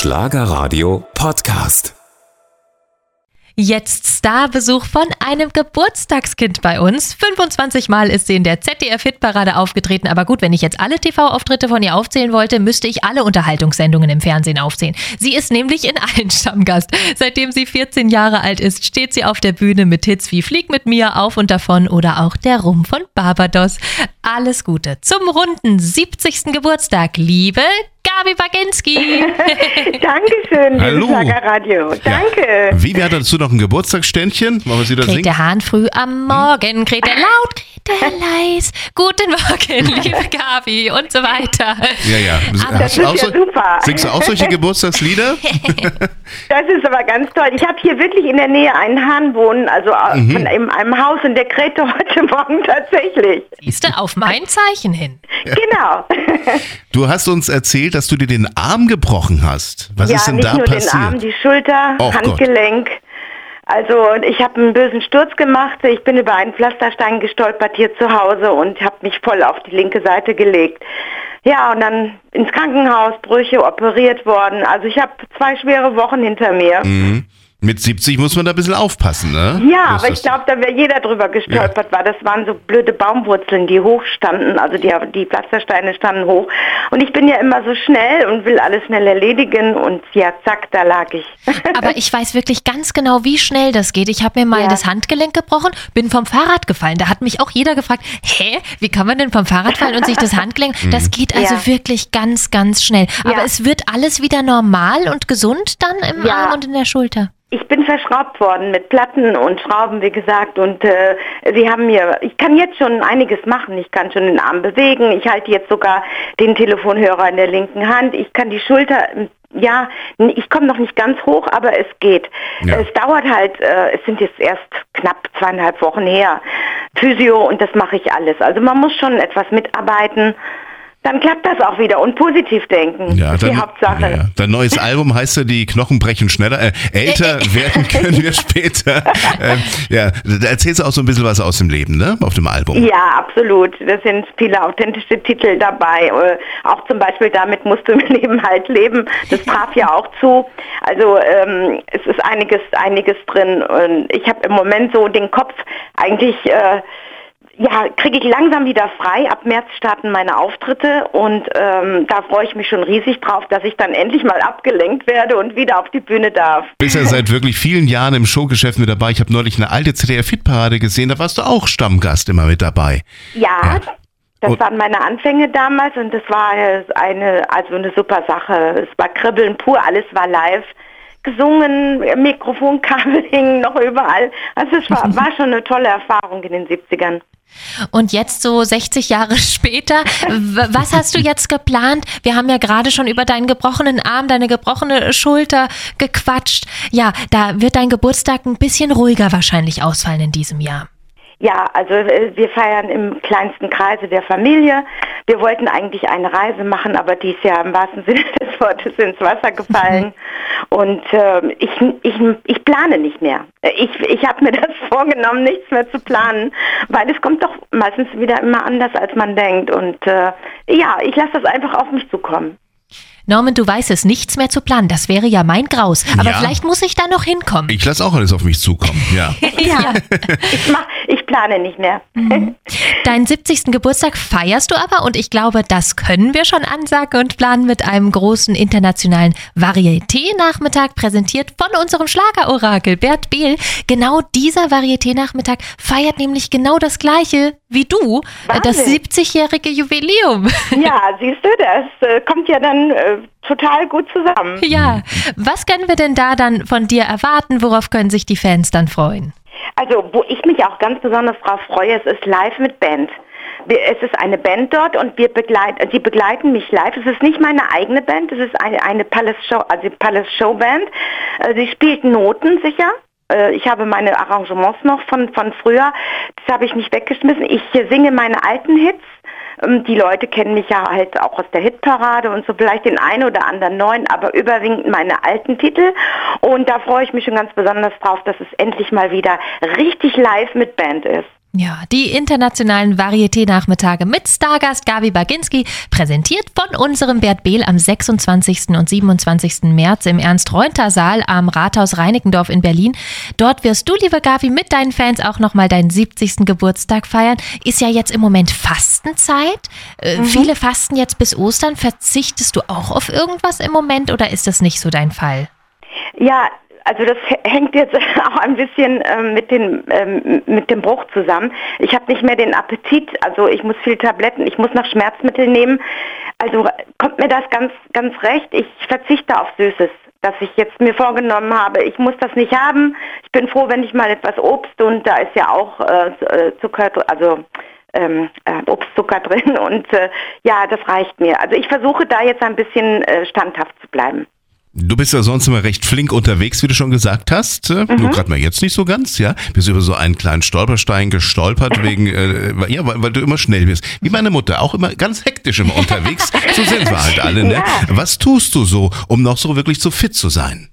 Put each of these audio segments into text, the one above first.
Schlagerradio Podcast. Jetzt Starbesuch von einem Geburtstagskind bei uns. 25 Mal ist sie in der ZDF-Hitparade aufgetreten. Aber gut, wenn ich jetzt alle TV-Auftritte von ihr aufzählen wollte, müsste ich alle Unterhaltungssendungen im Fernsehen aufzählen. Sie ist nämlich in allen Stammgast. Seitdem sie 14 Jahre alt ist, steht sie auf der Bühne mit Hits wie Flieg mit mir, Auf und Davon oder auch Der Rum von Barbados. Alles Gute zum runden 70. Geburtstag, liebe Gabi Baginski. Dankeschön, Hallo. Schlagerradio. Danke. Ja. Wie, hat dazu noch ein Geburtstagsständchen? Wollen wir sie da singen? Grete Hahn früh am Morgen, Grete laut, Grete leis, guten Morgen, liebe Gabi und so weiter. Ja, ja. das ist ja super. Singst du auch solche Geburtstagslieder? Das ist aber ganz toll. Ich habe hier wirklich in der Nähe einen Hahn wohnen, also Mhm. von einem, einem Haus in der Krete heute Morgen tatsächlich. Siehst du, auf mein Zeichen hin. Genau. Du hast uns erzählt, dass du dir den Arm gebrochen hast. Was ja, ist denn nicht da nur passiert? den Arm, die Schulter, Gott. Handgelenk. Also ich habe einen bösen Sturz gemacht. Ich bin über einen Pflasterstein gestolpert hier zu Hause und habe mich voll auf die linke Seite gelegt. Ja, und dann ins Krankenhaus, Brüche, operiert worden. Also ich habe zwei schwere Wochen hinter mir. Mhm. Mit 70 muss man da ein bisschen aufpassen, ne? Ja, Das aber ich glaube, da wäre jeder drüber gestolpert, weil das waren so blöde Baumwurzeln, die hoch standen. Also die, die Pflastersteine standen hoch. Und ich bin ja immer so schnell und will alles schnell erledigen. Und ja, zack, da lag ich. Aber ich weiß wirklich ganz genau, wie schnell das geht. Ich habe mir mal Ja. das Handgelenk gebrochen, bin vom Fahrrad gefallen. Da hat mich auch jeder gefragt, hä, wie kann man denn vom Fahrrad fallen und sich das Handgelenk? Das geht also Ja. wirklich ganz, ganz schnell. Aber Ja. es wird alles wieder normal und gesund dann im Ja. Arm und in der Schulter. Ich bin verschraubt worden mit Platten und Schrauben, wie gesagt. Und äh, sie haben mir, ich kann jetzt schon einiges machen. Ich kann schon den Arm bewegen. Ich halte jetzt sogar den Telefonhörer in der linken Hand. Ich kann die Schulter, ja, ich komme noch nicht ganz hoch, aber es geht. Ja. Es dauert halt, äh, es sind jetzt erst knapp zweieinhalb Wochen her. Physio und das mache ich alles. Also man muss schon etwas mitarbeiten. Dann klappt das auch wieder und positiv denken. Ja, ist die dein, Hauptsache. Ja. Dein neues Album heißt ja Die Knochen brechen schneller. Äh, älter werden können wir später. Ähm, ja, da erzählst du auch so ein bisschen was aus dem Leben, ne? Auf dem Album. Ja, absolut. Da sind viele authentische Titel dabei. Äh, Auch zum Beispiel damit musst du im Leben halt leben. Das traf ja auch zu. Also ähm, es ist einiges, einiges drin. Und ich habe im Moment so den Kopf eigentlich. Äh, ja, kriege ich langsam wieder frei. Ab März starten meine Auftritte und ähm, da freue ich mich schon riesig drauf, dass ich dann endlich mal abgelenkt werde und wieder auf die Bühne darf. Du bist ja seit wirklich vielen Jahren im Showgeschäft mit dabei. Ich habe neulich eine alte ZDF-Hitparade gesehen, da warst du auch Stammgast immer mit dabei. Ja, Ja. das waren meine Anfänge damals und das war äh, eine, also eine super Sache. Es war Kribbeln pur, alles war live. Gesungen, Mikrofonkabel hingen noch überall. Also es war, war schon eine tolle Erfahrung in den 70ern. Und jetzt so 60 Jahre später, was hast du jetzt geplant? Wir haben ja gerade schon über deinen gebrochenen Arm, deine gebrochene Schulter gequatscht. Ja, da wird dein Geburtstag ein bisschen ruhiger wahrscheinlich ausfallen in diesem Jahr. Ja, also äh, wir feiern im kleinsten Kreise der Familie. Wir wollten eigentlich eine Reise machen, aber die ist ja im wahrsten Sinne des Wortes ins Wasser gefallen. Und ähm, ich, ich, ich plane nicht mehr. Ich, ich habe mir das vorgenommen, nichts mehr zu planen, weil es kommt doch meistens wieder immer anders, als man denkt. Und äh, ja, ich lasse das einfach auf mich zukommen. Norman, du weißt es, nichts mehr zu planen. Das wäre ja mein Graus. Aber Ja. vielleicht muss ich da noch hinkommen. Ich lasse auch alles auf mich zukommen, ja. Ja. Ich, mach, ich plane nicht mehr. Deinen 70. Geburtstag feierst du aber und ich glaube, das können wir schon ansagen und planen mit einem großen internationalen Varieté-Nachmittag, präsentiert von unserem Schlagerorakel Bert Behl. Genau dieser Varieté-Nachmittag feiert nämlich genau das gleiche wie du, äh, das Wahnsinn. 70-jährige Jubiläum. Ja, siehst du, das äh, kommt ja dann äh, total gut zusammen. ja, was können wir denn da dann von dir erwarten? Worauf können sich die Fans dann freuen? Also, wo ich mich auch ganz besonders drauf freue, es ist live mit Band. Es ist eine Band dort und wir begleiten, sie begleiten mich live. Es ist nicht meine eigene Band, es ist eine, eine Palace Show, also Palace Show Band. Äh, Sie spielt Noten sicher. Äh, Ich habe meine Arrangements noch von, von früher. Habe ich nicht weggeschmissen. Ich äh, singe meine alten Hits. Ähm, Die Leute kennen mich ja halt auch aus der Hitparade und so vielleicht den einen oder anderen neuen, aber überwiegend meine alten Titel. Und da freue ich mich schon ganz besonders drauf, dass es endlich mal wieder richtig live mit Band ist. Ja, die internationalen Varieté-Nachmittage mit Stargast Gabi Baginski, präsentiert von unserem Bert Behl am 26. und 27. März im Ernst-Reunter-Saal am Rathaus Reinickendorf in Berlin. Dort wirst du, liebe Gabi, mit deinen Fans auch nochmal deinen 70. Geburtstag feiern. Ist ja jetzt im Moment Fastenzeit. Äh, mhm. Viele fasten jetzt bis Ostern. Verzichtest du auch auf irgendwas im Moment oder ist das nicht so dein Fall? Ja, also das hängt jetzt auch ein bisschen ähm, mit, den, ähm, mit dem Bruch zusammen. Ich habe nicht mehr den Appetit, also ich muss viel Tabletten, ich muss noch Schmerzmittel nehmen. Also kommt mir das ganz, ganz recht. Ich verzichte auf Süßes, dass ich jetzt mir vorgenommen habe, ich muss das nicht haben. Ich bin froh, wenn ich mal etwas Obst und da ist ja auch äh, äh Zucker, also ähm, äh, Obstzucker drin und äh, ja, das reicht mir. Also ich versuche da jetzt ein bisschen äh, standhaft zu bleiben. Du bist ja sonst immer recht flink unterwegs, wie du schon gesagt hast. Äh, mhm. Nur gerade mal jetzt nicht so ganz, ja. Bist über so einen kleinen Stolperstein gestolpert wegen, äh, ja, weil, weil, du immer schnell bist. Wie meine Mutter, auch immer ganz hektisch immer unterwegs. so sind wir halt alle, ne? Ja. Was tust du so, um noch so wirklich so fit zu sein?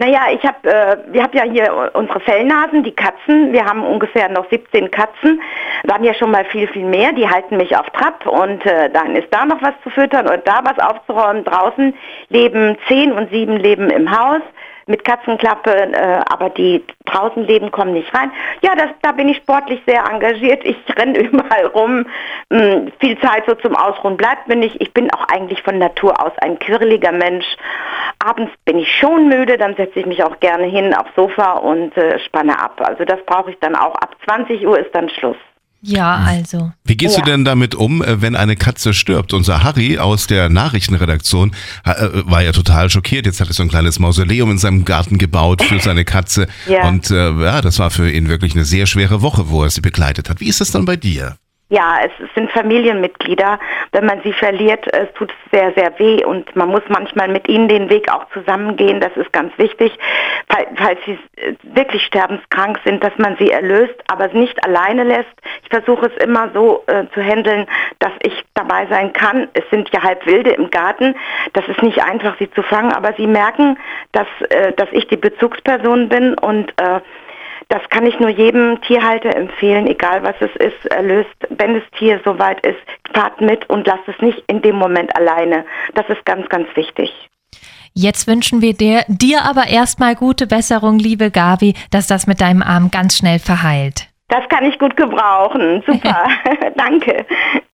Naja, ich habe, äh, wir haben ja hier unsere Fellnasen, die Katzen. Wir haben ungefähr noch 17 Katzen. Waren ja schon mal viel, viel mehr. Die halten mich auf Trab und äh, dann ist da noch was zu füttern und da was aufzuräumen. Draußen leben 10 und 7 leben im Haus mit Katzenklappe, äh, aber die draußen leben, kommen nicht rein. Ja, das, da bin ich sportlich sehr engagiert. Ich renne überall rum. Hm, viel Zeit so zum Ausruhen bleibt mir nicht. Ich bin auch eigentlich von Natur aus ein quirliger Mensch. Abends bin ich schon müde, dann setze ich mich auch gerne hin aufs Sofa und äh, spanne ab. Also das brauche ich dann auch. Ab 20 Uhr ist dann Schluss. Ja, hm. also. Wie gehst ja. du denn damit um, äh, wenn eine Katze stirbt? Unser Harry aus der Nachrichtenredaktion äh, war ja total schockiert. Jetzt hat er so ein kleines Mausoleum in seinem Garten gebaut für seine Katze. ja. Und äh, ja, das war für ihn wirklich eine sehr schwere Woche, wo er sie begleitet hat. Wie ist das dann bei dir? Ja, es sind Familienmitglieder. Wenn man sie verliert, es tut sehr, sehr weh und man muss manchmal mit ihnen den Weg auch zusammengehen. Das ist ganz wichtig, falls sie äh, wirklich sterbenskrank sind, dass man sie erlöst, aber nicht alleine lässt. Ich versuche es immer so äh, zu handeln, dass ich dabei sein kann. Es sind ja halb Wilde im Garten. Das ist nicht einfach, sie zu fangen, aber sie merken, dass, äh, dass ich die Bezugsperson bin und äh, das kann ich nur jedem Tierhalter empfehlen, egal was es ist, erlöst, wenn das Tier soweit ist, fahrt mit und lasst es nicht in dem Moment alleine. Das ist ganz, ganz wichtig. Jetzt wünschen wir dir, dir aber erstmal gute Besserung, liebe Gabi, dass das mit deinem Arm ganz schnell verheilt. Das kann ich gut gebrauchen. Super. Danke.